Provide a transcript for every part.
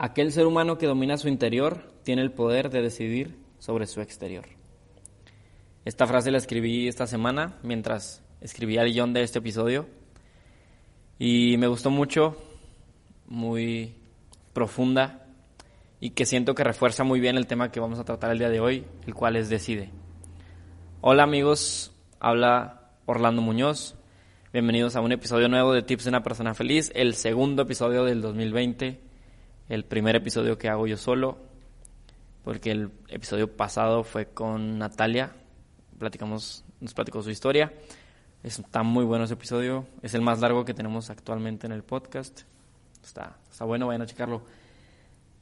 Aquel ser humano que domina su interior tiene el poder de decidir sobre su exterior. Esta frase la escribí esta semana mientras escribía el guion de este episodio y me gustó mucho, muy profunda y que siento que refuerza muy bien el tema que vamos a tratar el día de hoy, el cual es Decide. Hola amigos, habla Orlando Muñoz. Bienvenidos a un episodio nuevo de Tips de una persona feliz, el segundo episodio del 2020, el primer episodio que hago yo solo, porque el episodio pasado fue con Natalia, platicamos, nos platicó su historia. Está muy bueno ese episodio, es el más largo que tenemos actualmente en el podcast. Está, está bueno, vayan a checarlo.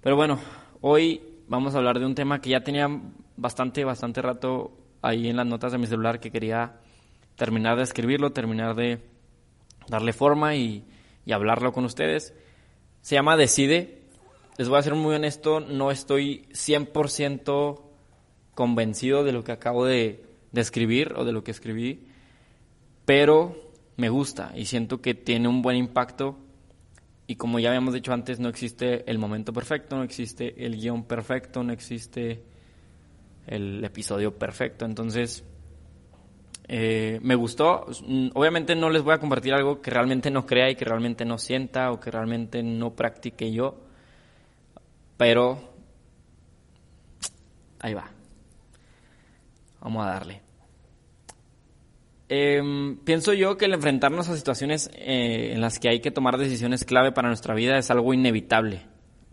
Pero bueno, hoy vamos a hablar de un tema que ya tenía bastante, bastante rato ahí en las notas de mi celular que quería terminar de escribirlo, terminar de darle forma y, y hablarlo con ustedes. Se llama Decide. Les voy a ser muy honesto, no estoy 100% convencido de lo que acabo de, escribir o de lo que escribí, pero me gusta y siento que tiene un buen impacto y como ya habíamos dicho antes, no existe el momento perfecto, no existe el guion perfecto, no existe el episodio perfecto. Entonces, eh, me gustó. Obviamente no les voy a compartir algo que realmente no crea y que realmente no sienta o que realmente no practique yo. Pero ahí va. Vamos a darle. Eh, pienso yo que el enfrentarnos a situaciones eh, en las que hay que tomar decisiones clave para nuestra vida es algo inevitable.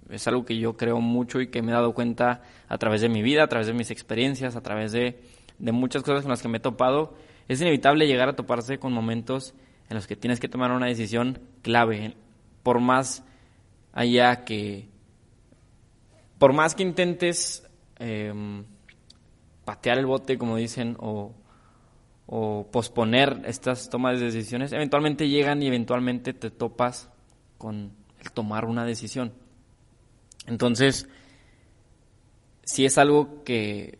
Es algo que yo creo mucho y que me he dado cuenta a través de mi vida, a través de mis experiencias, a través de, de muchas cosas con las que me he topado. Es inevitable llegar a toparse con momentos en los que tienes que tomar una decisión clave, por más allá que, por más que intentes eh, patear el bote, como dicen, o, o posponer estas tomas de decisiones, eventualmente llegan y eventualmente te topas con el tomar una decisión. Entonces, si es algo que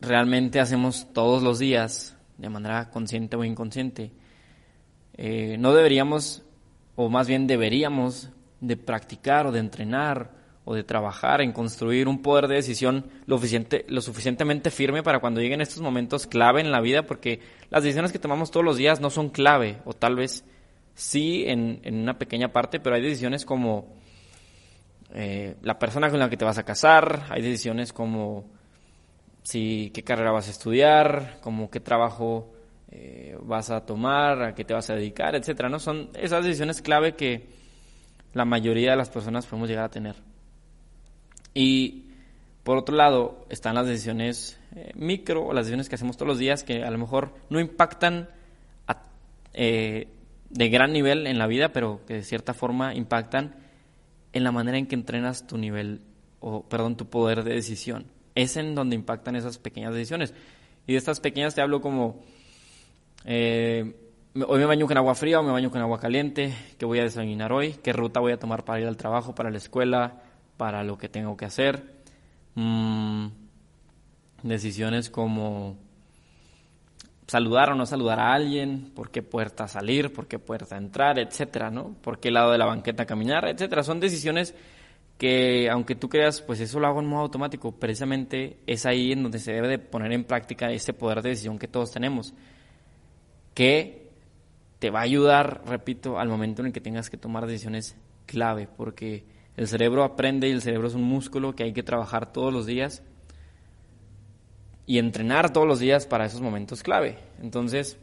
realmente hacemos todos los días, de manera consciente o inconsciente, eh, no deberíamos, o más bien deberíamos, de practicar o de entrenar o de trabajar en construir un poder de decisión lo, suficiente, lo suficientemente firme para cuando lleguen estos momentos clave en la vida, porque las decisiones que tomamos todos los días no son clave, o tal vez sí en, en una pequeña parte, pero hay decisiones como eh, la persona con la que te vas a casar, hay decisiones como si qué carrera vas a estudiar, como qué trabajo eh, vas a tomar, a qué te vas a dedicar, etcétera, ¿no? Son esas decisiones clave que la mayoría de las personas podemos llegar a tener. Y por otro lado están las decisiones eh, micro o las decisiones que hacemos todos los días que a lo mejor no impactan eh, de gran nivel en la vida, pero que de cierta forma impactan en la manera en que entrenas tu nivel, o perdón, tu poder de decisión. Es en donde impactan esas pequeñas decisiones. Y de estas pequeñas te hablo como, eh, hoy me baño con agua fría o me baño con agua caliente, qué voy a desayunar hoy, qué ruta voy a tomar para ir al trabajo, para la escuela, para lo que tengo que hacer. Mm, decisiones como saludar o no saludar a alguien, por qué puerta salir, por qué puerta entrar, etcétera, ¿no? Por qué lado de la banqueta caminar, etcétera. Son decisiones que, aunque tú creas, pues eso lo hago en modo automático, precisamente es ahí en donde se debe de poner en práctica ese poder de decisión que todos tenemos, que te va a ayudar, repito, al momento en el que tengas que tomar decisiones clave, porque el cerebro aprende y el cerebro es un músculo que hay que trabajar todos los días y entrenar todos los días para esos momentos clave. Entonces,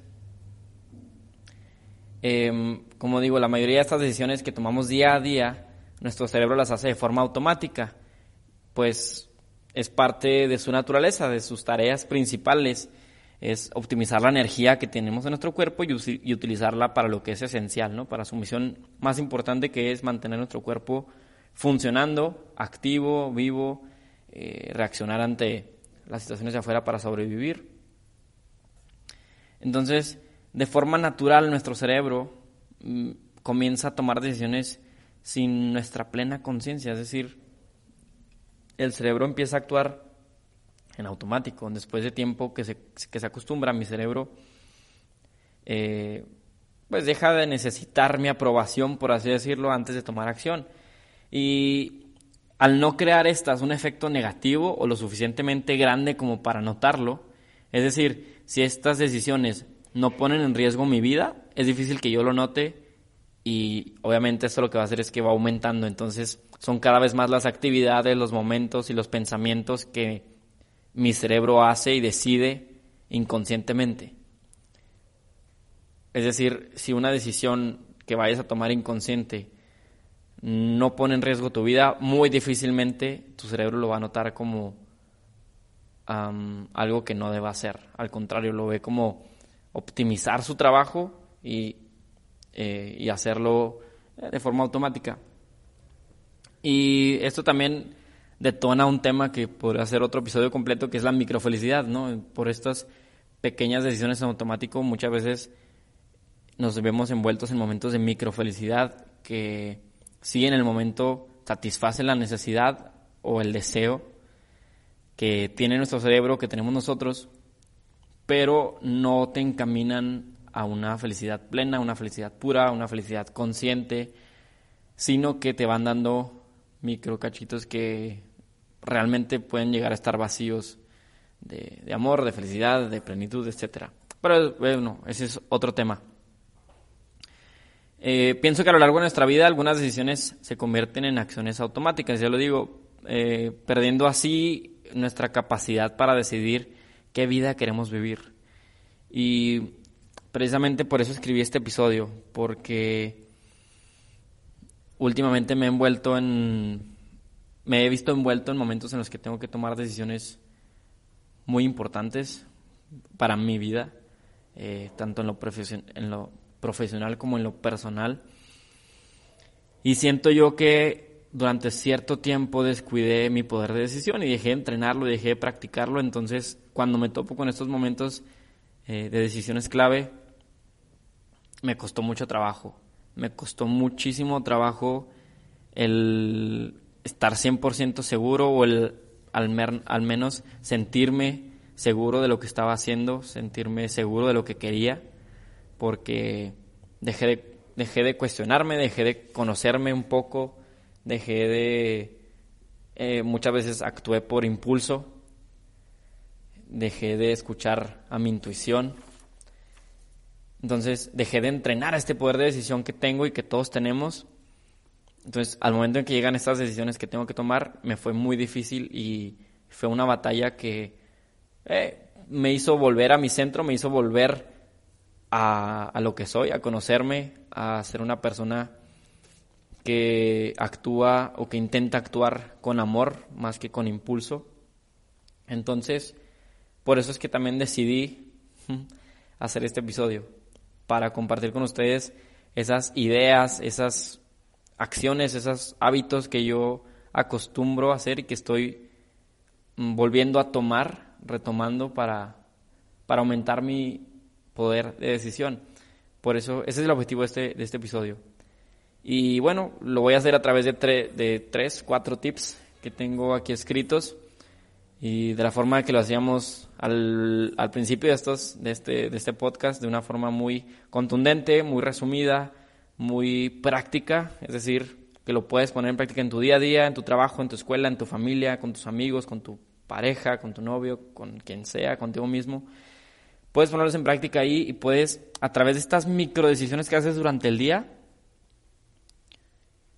eh, como digo, la mayoría de estas decisiones que tomamos día a día, nuestro cerebro las hace de forma automática, pues es parte de su naturaleza, de sus tareas principales. es optimizar la energía que tenemos en nuestro cuerpo y, utilizarla para lo que es esencial, ¿no? Para su misión más importante que es mantener nuestro cuerpo funcionando, activo, vivo, eh, reaccionar ante las situaciones de afuera para sobrevivir. Entonces, de forma natural nuestro cerebro mm, comienza a tomar decisiones sin nuestra plena conciencia, es decir, el cerebro empieza a actuar en automático. Después de tiempo que se, que se acostumbra, mi cerebro eh, pues deja de necesitar mi aprobación, por así decirlo, antes de tomar acción. Y al no crear estas un efecto negativo o lo suficientemente grande como para notarlo, es decir, si estas decisiones no ponen en riesgo mi vida, es difícil que yo lo note y obviamente esto lo que va a hacer es que va aumentando, entonces son cada vez más las actividades, los momentos y los pensamientos que mi cerebro hace y decide inconscientemente. Es decir, si una decisión que vayas a tomar inconsciente no pone en riesgo tu vida, muy difícilmente tu cerebro lo va a notar como algo que no deba hacer. Al contrario, lo ve como optimizar su trabajo y, eh, y hacerlo de forma automática. Y esto también detona un tema que podría ser otro episodio completo, que es la microfelicidad, ¿no? Por estas pequeñas decisiones en automático muchas veces nos vemos envueltos en momentos de microfelicidad que sí en el momento satisfacen la necesidad o el deseo que tiene nuestro cerebro, que tenemos nosotros, pero no te encaminan a una felicidad plena, una felicidad pura, una felicidad consciente, sino que te van dando micro cachitos que realmente pueden llegar a estar vacíos de, amor, de felicidad, de plenitud, etc. Pero bueno, ese es otro tema. Eh, pienso que a lo largo de nuestra vida algunas decisiones se convierten en acciones automáticas, ya lo digo, eh, perdiendo así nuestra capacidad para decidir qué vida queremos vivir. Y precisamente por eso escribí este episodio, porque últimamente me he envuelto en me he visto envuelto en momentos en los que tengo que tomar decisiones muy importantes para mi vida, eh, tanto en lo, en lo profesional como en lo personal. Y siento yo que durante cierto tiempo descuidé mi poder de decisión y dejé de entrenarlo, dejé de practicarlo. Entonces, cuando me topo con estos momentos eh, de decisiones clave, me costó mucho trabajo. Me costó muchísimo trabajo el estar 100% seguro o el, al, al menos sentirme seguro de lo que estaba haciendo, sentirme seguro de lo que quería, porque dejé de, dejé de cuestionarme, dejé de conocerme un poco, dejé de... Eh, muchas veces actué por impulso, dejé de escuchar a mi intuición, entonces dejé de entrenar a este poder de decisión que tengo y que todos tenemos. Entonces, al momento en que llegan estas decisiones que tengo que tomar, me fue muy difícil y fue una batalla que eh, me hizo volver a mi centro, me hizo volver a, lo que soy, a conocerme, a ser una persona que actúa o que intenta actuar con amor más que con impulso. Entonces, por eso es que también decidí hacer este episodio, para compartir con ustedes esas ideas, esas acciones, esos hábitos que yo acostumbro a hacer y que estoy mm, volviendo a tomar, retomando para, para aumentar mi poder de decisión. Por eso, ese es el objetivo de este, de este episodio. Y bueno, lo voy a hacer a través de, de tres, cuatro tips que tengo aquí escritos y de la forma que lo hacíamos al, al principio de, estos, de, este, de este podcast, de una forma muy contundente, muy resumida, muy práctica, es decir, que lo puedes poner en práctica en tu día a día, en tu trabajo, en tu escuela, en tu familia, con tus amigos, con tu pareja, con tu novio, con quien sea, contigo mismo. Puedes ponerlos en práctica ahí y puedes, a través de estas micro decisiones que haces durante el día,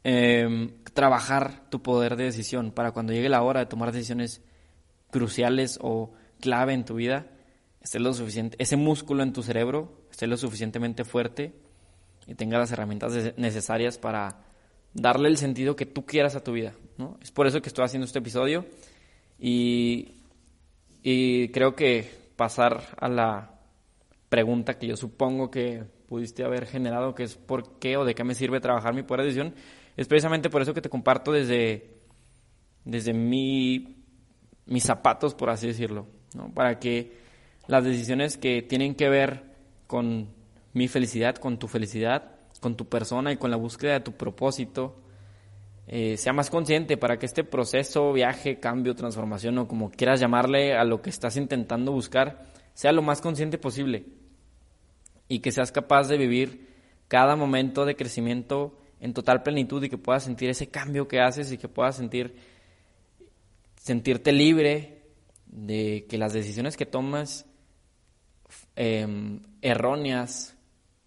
em, trabajar tu poder de decisión para cuando llegue la hora de tomar decisiones cruciales o clave en tu vida, esté lo suficiente, ese músculo en tu cerebro esté lo suficientemente fuerte y tenga las herramientas necesarias para darle el sentido que tú quieras a tu vida. ¿no? Es por eso que estoy haciendo este episodio y, y creo que pasar a la pregunta que yo supongo que pudiste haber generado, que es por qué o de qué me sirve trabajar mi poder de decisión, es precisamente por eso que te comparto desde, desde mi, mis zapatos, por así decirlo, ¿no? para que las decisiones que tienen que ver con mi felicidad, con tu felicidad, con tu persona y con la búsqueda de tu propósito, eh, sea más consciente para que este proceso, viaje, cambio, transformación o como quieras llamarle a lo que estás intentando buscar, sea lo más consciente posible y que seas capaz de vivir cada momento de crecimiento en total plenitud y que puedas sentir ese cambio que haces y que puedas sentir sentirte libre de que las decisiones que tomas em, erróneas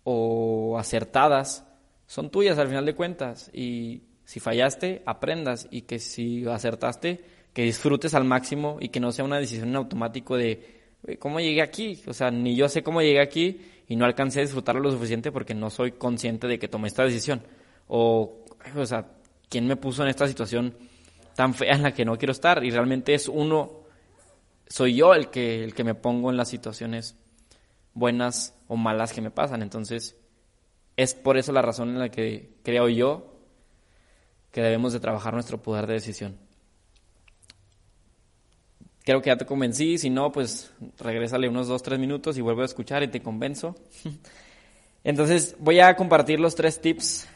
o acertadas son tuyas al final de cuentas y si fallaste aprendas y que si acertaste que disfrutes al máximo y que no sea una decisión en automático de cómo llegué aquí o sea ni yo sé cómo llegué aquí y no alcancé a disfrutarlo lo suficiente porque no soy consciente de que tomé esta decisión. O, o sea, ¿quién me puso en esta situación tan fea en la que no quiero estar? Y realmente es uno, soy yo el que, el que me pongo en las situaciones buenas o malas que me pasan. Entonces, es por eso la razón en la que creo yo que debemos de trabajar nuestro poder de decisión creo que ya te convencí, si no, pues regrésale unos dos, tres minutos y vuelvo a escuchar y te convenzo. Entonces voy a compartir los tres tips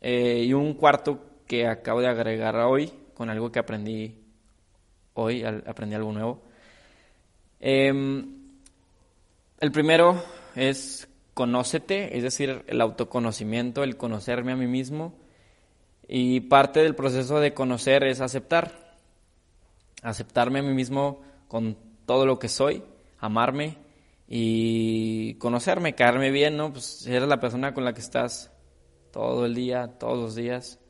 eh, y un cuarto que acabo de agregar hoy con algo que aprendí hoy, aprendí algo nuevo. Em, el primero es conócete, es decir, el autoconocimiento, el conocerme a mí mismo. Y parte del proceso de conocer es aceptar aceptarme a mí mismo con todo lo que soy, amarme y conocerme, caerme bien, ¿no? Pues eres la persona con la que estás todo el día, todos los días.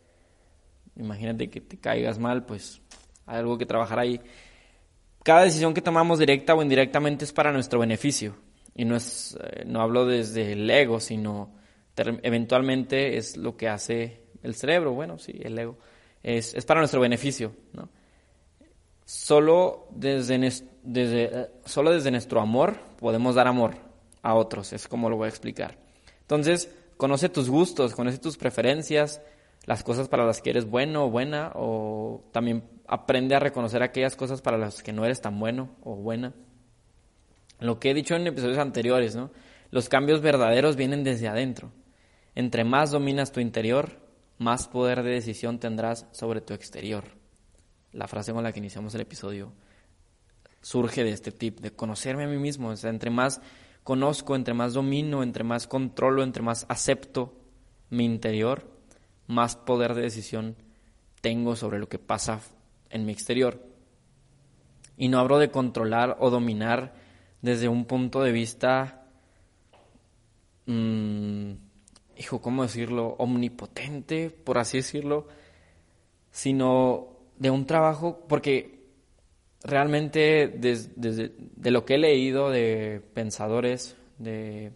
Imagínate que te caigas mal, pues hay algo que trabajar ahí. Cada decisión que tomamos directa o indirectamente es para nuestro beneficio. Y no es, eh, no hablo desde el ego, sino eventualmente es lo que hace el cerebro, bueno, sí, el ego. Es, es para nuestro beneficio, ¿no? solo desde, desde, solo desde nuestro amor podemos dar amor a otros, es como lo voy a explicar. Entonces, conoce tus gustos, conoce tus preferencias, las cosas para las que eres bueno o buena, o también aprende a reconocer aquellas cosas para las que no eres tan bueno o buena. Lo que he dicho en episodios anteriores, ¿no? Los cambios verdaderos vienen desde adentro. Entre más dominas tu interior, más poder de decisión tendrás sobre tu exterior la frase con la que iniciamos el episodio surge de este tip, de conocerme a mí mismo. O sea, entre más conozco, entre más domino, entre más controlo, entre más acepto mi interior, más poder de decisión tengo sobre lo que pasa en mi exterior. Y no hablo de controlar o dominar desde un punto de vista, mm, ¿cómo decirlo? Omnipotente, por así decirlo, sino de un trabajo, porque realmente desde, de lo que he leído de pensadores, de,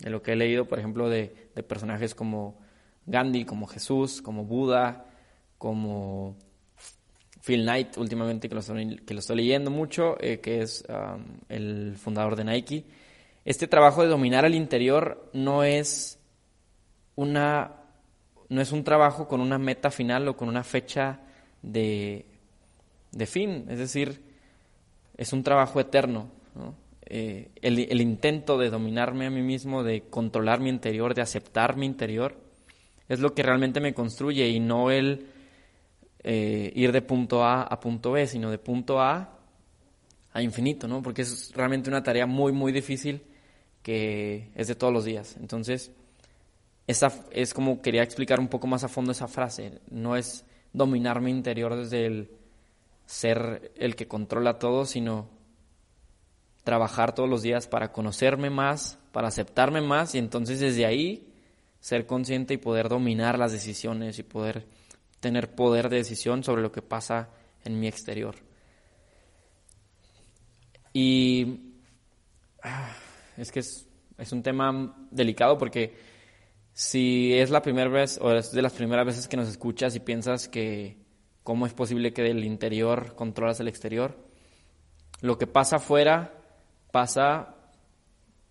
lo que he leído, por ejemplo, de, personajes como Gandhi, como Jesús, como Buda, como Phil Knight, últimamente que lo estoy, que lo estoy leyendo mucho, eh, que es um, el fundador de Nike. Este trabajo de dominar el interior no es una no es un trabajo con una meta final o con una fecha de, fin, es decir, es un trabajo eterno. Eh, el, intento de dominarme a mí mismo, de controlar mi interior, de aceptar mi interior, es lo que realmente me construye y no el eh, ir de punto A a punto B, sino de punto A a infinito, ¿no? Porque es realmente una tarea muy, muy difícil que es de todos los días. Entonces, esa es como quería explicar un poco más a fondo esa frase. No es dominar mi interior desde el ser el que controla todo, sino trabajar todos los días para conocerme más, para aceptarme más y entonces desde ahí ser consciente y poder dominar las decisiones y poder tener poder de decisión sobre lo que pasa en mi exterior. Y ah, es que es, es un tema delicado porque si es la primera vez o es de las primeras veces que nos escuchas y piensas que cómo es posible que del interior controlas el exterior, lo que pasa afuera pasa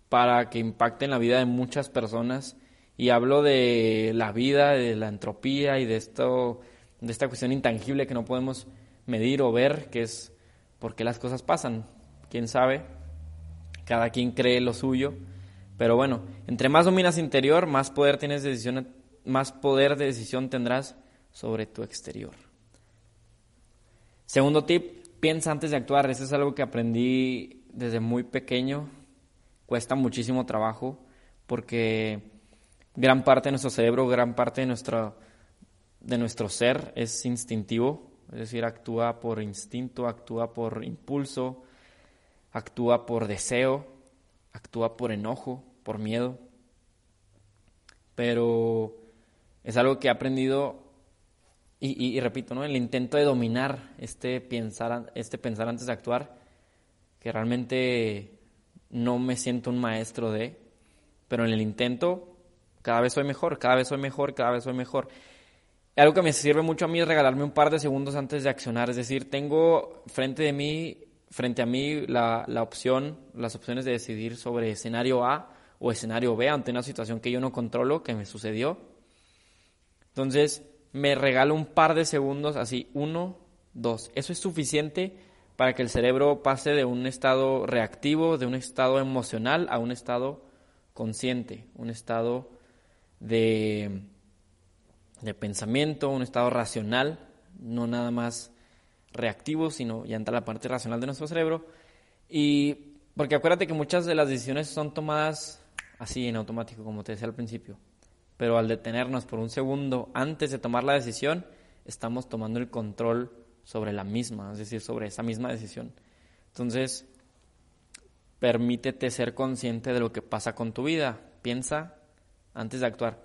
para que impacte en la vida de muchas personas y hablo de la vida, de la entropía y de esto de esta cuestión intangible que no podemos medir o ver, que es por qué las cosas pasan. ¿Quién sabe? Cada quien cree lo suyo, pero bueno, entre más dominas interior, más poder tienes decisión, más poder de decisión tendrás sobre tu exterior. Segundo tip, piensa antes de actuar. Eso es algo que aprendí desde muy pequeño. Cuesta muchísimo trabajo porque gran parte de nuestro cerebro, gran parte de nuestro, de nuestro ser es instintivo, es decir, actúa por instinto, actúa por impulso, actúa por deseo, actúa por enojo, por miedo. Pero es algo que he aprendido y, repito, ¿no? El intento de dominar este pensar, este pensar antes de actuar, que realmente no me siento un maestro de, pero en el intento cada vez soy mejor, cada vez soy mejor, cada vez soy mejor. Algo que me sirve mucho a mí es regalarme un par de segundos antes de accionar, es decir, tengo frente de mí, frente a mí la, opción, las opciones de decidir sobre escenario A o escenario B ante una situación que yo no controlo, que me sucedió. Entonces, me regalo un par de segundos, así, uno, dos. Eso es suficiente para que el cerebro pase de un estado reactivo, de un estado emocional, a un estado consciente, un estado de, de pensamiento, un estado racional, no nada más reactivo, sino ya entra la parte racional de nuestro cerebro. Y porque acuérdate que muchas de las decisiones son tomadas así en automático, como te decía al principio pero al detenernos por un segundo antes de tomar la decisión, estamos tomando el control sobre la misma, es decir, sobre esa misma decisión. Entonces, permítete ser consciente de lo que pasa con tu vida, piensa antes de actuar.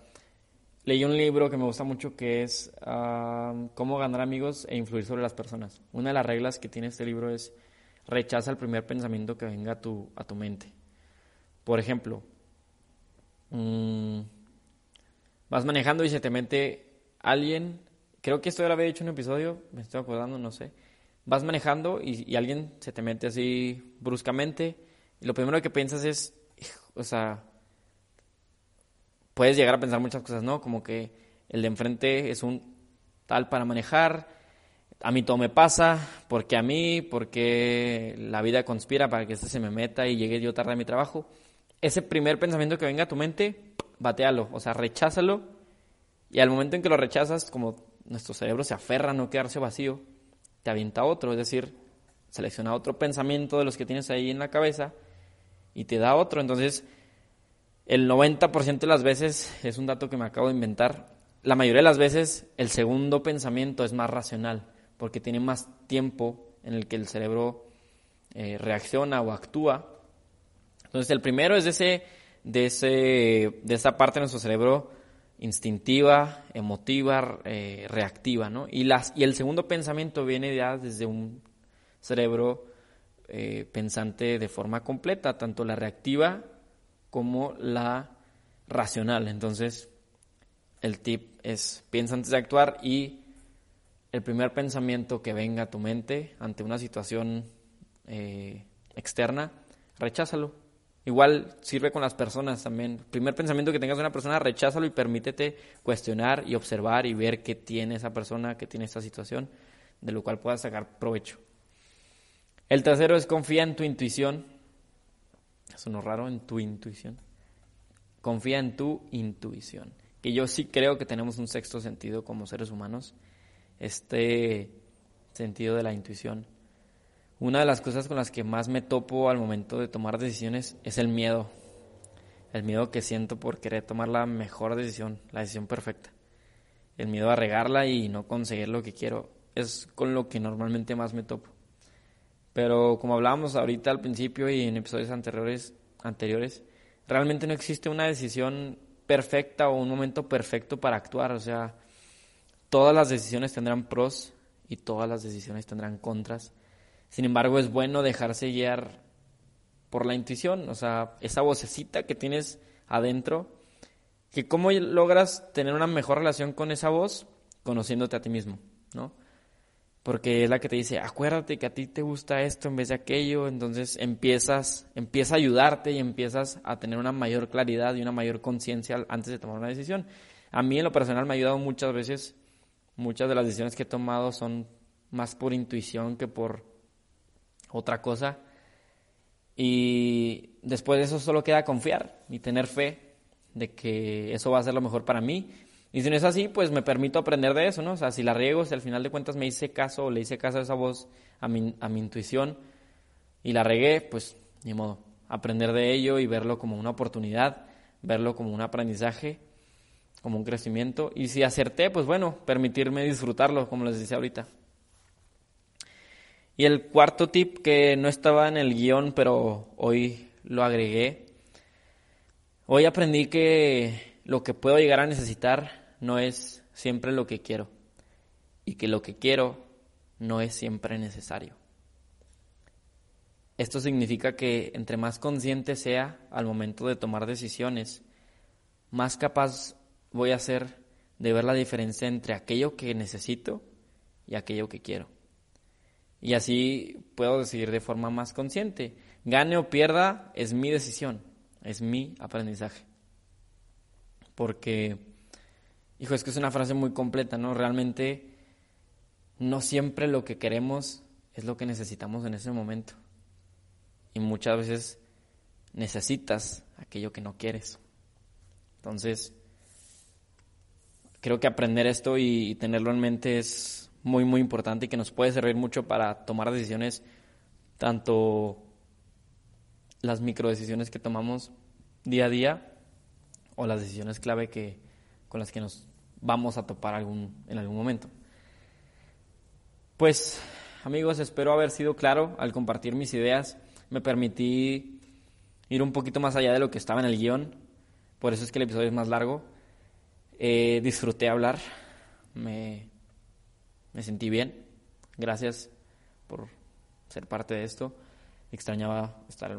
Leí un libro que me gusta mucho que es ah, Cómo ganar amigos e influir sobre las personas. Una de las reglas que tiene este libro es rechaza el primer pensamiento que venga a tu, a tu mente. Por ejemplo, mmm, vas manejando y se te mete alguien, creo que esto ya lo había dicho en un episodio, me estoy acordando, no sé. Vas manejando y, alguien se te mete así bruscamente y lo primero que piensas es, o sea, puedes llegar a pensar muchas cosas, ¿no? Como que el de enfrente es un tal para manejar, a mí todo me pasa, porque a mí, porque la vida conspira para que este se me meta y llegue yo tarde a mi trabajo. Ese primer pensamiento que venga a tu mente, batealo, o sea, recházalo. Y al momento en que lo rechazas, como nuestro cerebro se aferra a no quedarse vacío, te avienta otro, es decir, selecciona otro pensamiento de los que tienes ahí en la cabeza y te da otro. Entonces, el 90% de las veces, es un dato que me acabo de inventar, la mayoría de las veces el segundo pensamiento es más racional, porque tiene más tiempo en el que el cerebro eh, reacciona o actúa. Entonces, el primero es ese de, ese, de esa parte de nuestro cerebro instintiva, emotiva, eh, reactiva, ¿no? Y, las, y el segundo pensamiento viene ya desde un cerebro eh, pensante de forma completa, tanto la reactiva como la racional. Entonces, el tip es piensa antes de actuar y el primer pensamiento que venga a tu mente ante una situación eh, externa, recházalo Igual sirve con las personas también. primer pensamiento que tengas de una persona, recházalo y permítete cuestionar y observar y ver qué tiene esa persona, qué tiene esta situación, de lo cual puedas sacar provecho. El tercero es confía en tu intuición. Es uno raro, en tu intuición. Confía en tu intuición. Que yo sí creo que tenemos un sexto sentido como seres humanos. Este sentido de la intuición una de las cosas con las que más me topo al momento de tomar decisiones es el miedo. El miedo que siento por querer tomar la mejor decisión, la decisión perfecta. El miedo a regarla y no conseguir lo que quiero es con lo que normalmente más me topo. Pero como hablábamos ahorita al principio y en episodios anteriores, anteriores realmente no existe una decisión perfecta o un momento perfecto para actuar. O sea, todas las decisiones tendrán pros y todas las decisiones tendrán contras sin embargo, es bueno dejarse guiar por la intuición, o sea, esa vocecita que tienes adentro, que cómo logras tener una mejor relación con esa voz conociéndote a ti mismo, ¿no? porque es la que te dice, acuérdate que a ti te gusta esto en vez de aquello, entonces empiezas, empieza a ayudarte y empiezas a tener una mayor claridad y una mayor conciencia antes de tomar una decisión. A mí en lo personal me ha ayudado muchas veces, muchas de las decisiones que he tomado son más por intuición que por otra cosa. Y después de eso solo queda confiar y tener fe de que eso va a ser lo mejor para mí y si no es así, pues me permito aprender de eso, ¿no? O sea, si la riego, si al final de cuentas me hice caso o le hice caso a esa voz, a mi, a mi intuición, y la regué, pues ni modo. Aprender de ello y verlo como una oportunidad, verlo como un aprendizaje, como un crecimiento. Y si acerté, pues bueno, permitirme disfrutarlo, como les decía ahorita. Y el cuarto tip que no estaba en el guion, pero hoy lo agregué. Hoy aprendí que lo que puedo llegar a necesitar no es siempre lo que quiero y que lo que quiero no es siempre necesario. Esto significa que entre más consciente sea al momento de tomar decisiones, más capaz voy a ser de ver la diferencia entre aquello que necesito y aquello que quiero. Y así puedo decidir de forma más consciente. Gane o pierda es mi decisión, es mi aprendizaje. Porque Hijo, es que es una frase muy completa, ¿no? Realmente no siempre lo que queremos es lo que necesitamos en ese momento. Y muchas veces necesitas aquello que no quieres. Entonces, creo que aprender esto y, tenerlo en mente es muy, muy importante y que nos puede servir mucho para tomar decisiones, tanto las microdecisiones que tomamos día a día o las decisiones clave que, con las que nos vamos a topar algún, en algún momento. Pues amigos, espero haber sido claro al compartir mis ideas. Me permití ir un poquito más allá de lo que estaba en el guion. Por eso es que el episodio es más largo. Eh, disfruté hablar. Me, me sentí bien. Gracias por ser parte de esto. Extrañaba estar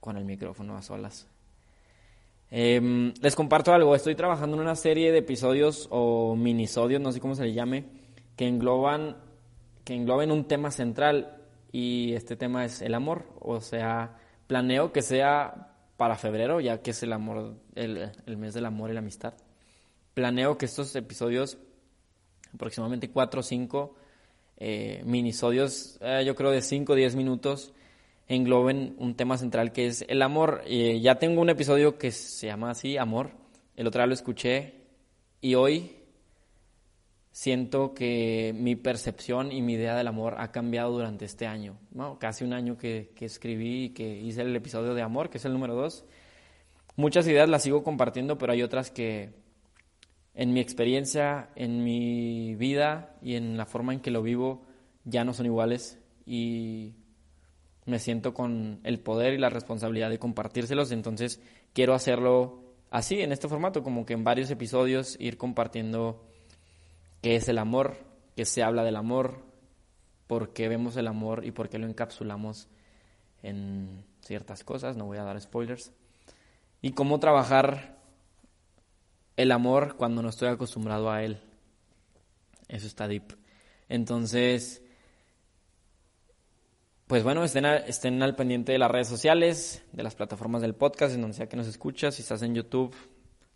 con el micrófono a solas. Em, les comparto algo, estoy trabajando en una serie de episodios o minisodios, no sé cómo se le llame, que engloban, que engloben un tema central y este tema es el amor, o sea, planeo que sea para febrero, ya que es el amor, el, mes del amor y la amistad. Planeo que estos episodios, aproximadamente 4 o 5 eh, minisodios, eh, yo creo de 5 o 10 minutos, engloben un tema central que es el amor. Eh, ya tengo un episodio que se llama así, Amor. El otro día lo escuché y hoy siento que mi percepción y mi idea del amor ha cambiado durante este año. Casi un año que, que escribí y que hice el episodio de Amor, que es el número dos. Muchas ideas las sigo compartiendo, pero hay otras que en mi experiencia, en mi vida y en la forma en que lo vivo ya no son iguales y me siento con el poder y la responsabilidad de compartírselos, entonces quiero hacerlo así, en este formato, como que en varios episodios ir compartiendo qué es el amor, qué se habla del amor, por qué vemos el amor y por qué lo encapsulamos en ciertas cosas, no voy a dar spoilers, y cómo trabajar el amor cuando no estoy acostumbrado a él. Eso está deep. Entonces, pues bueno, estén, estén al pendiente de las redes sociales, de las plataformas del podcast, en donde sea que nos escuchas. Si estás en YouTube,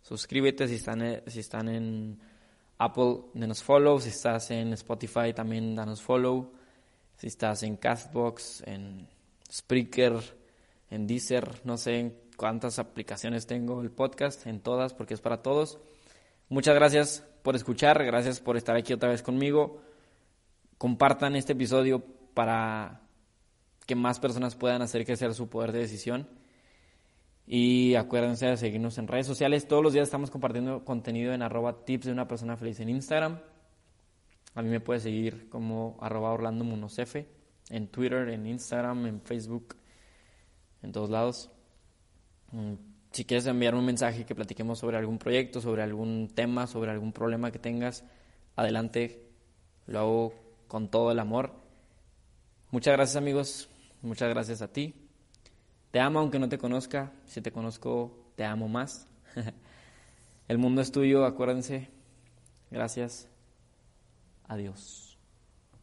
suscríbete. Si están, eh, si están en Apple, denos follow. Si estás en Spotify, también danos follow. Si estás en Castbox, en Spreaker, en Deezer, no sé cuántas aplicaciones tengo el podcast, en todas, porque es para todos. Muchas gracias por escuchar, gracias por estar aquí otra vez conmigo. Compartan este episodio para que más personas puedan hacer crecer su poder de decisión. Y acuérdense de seguirnos en redes sociales. Todos los días estamos compartiendo contenido en arroba tips de una persona feliz en Instagram. A mí me puedes seguir como arroba Orlando en Twitter, en Instagram, en Facebook, en todos lados. Mm, si quieres enviarme un mensaje que platiquemos sobre algún proyecto, sobre algún tema, sobre algún problema que tengas, adelante. Lo hago con todo el amor. Muchas gracias amigos. Muchas gracias a ti. Te amo aunque no te conozca. Si te conozco, te amo más. El mundo es tuyo, acuérdense. Gracias. Adiós.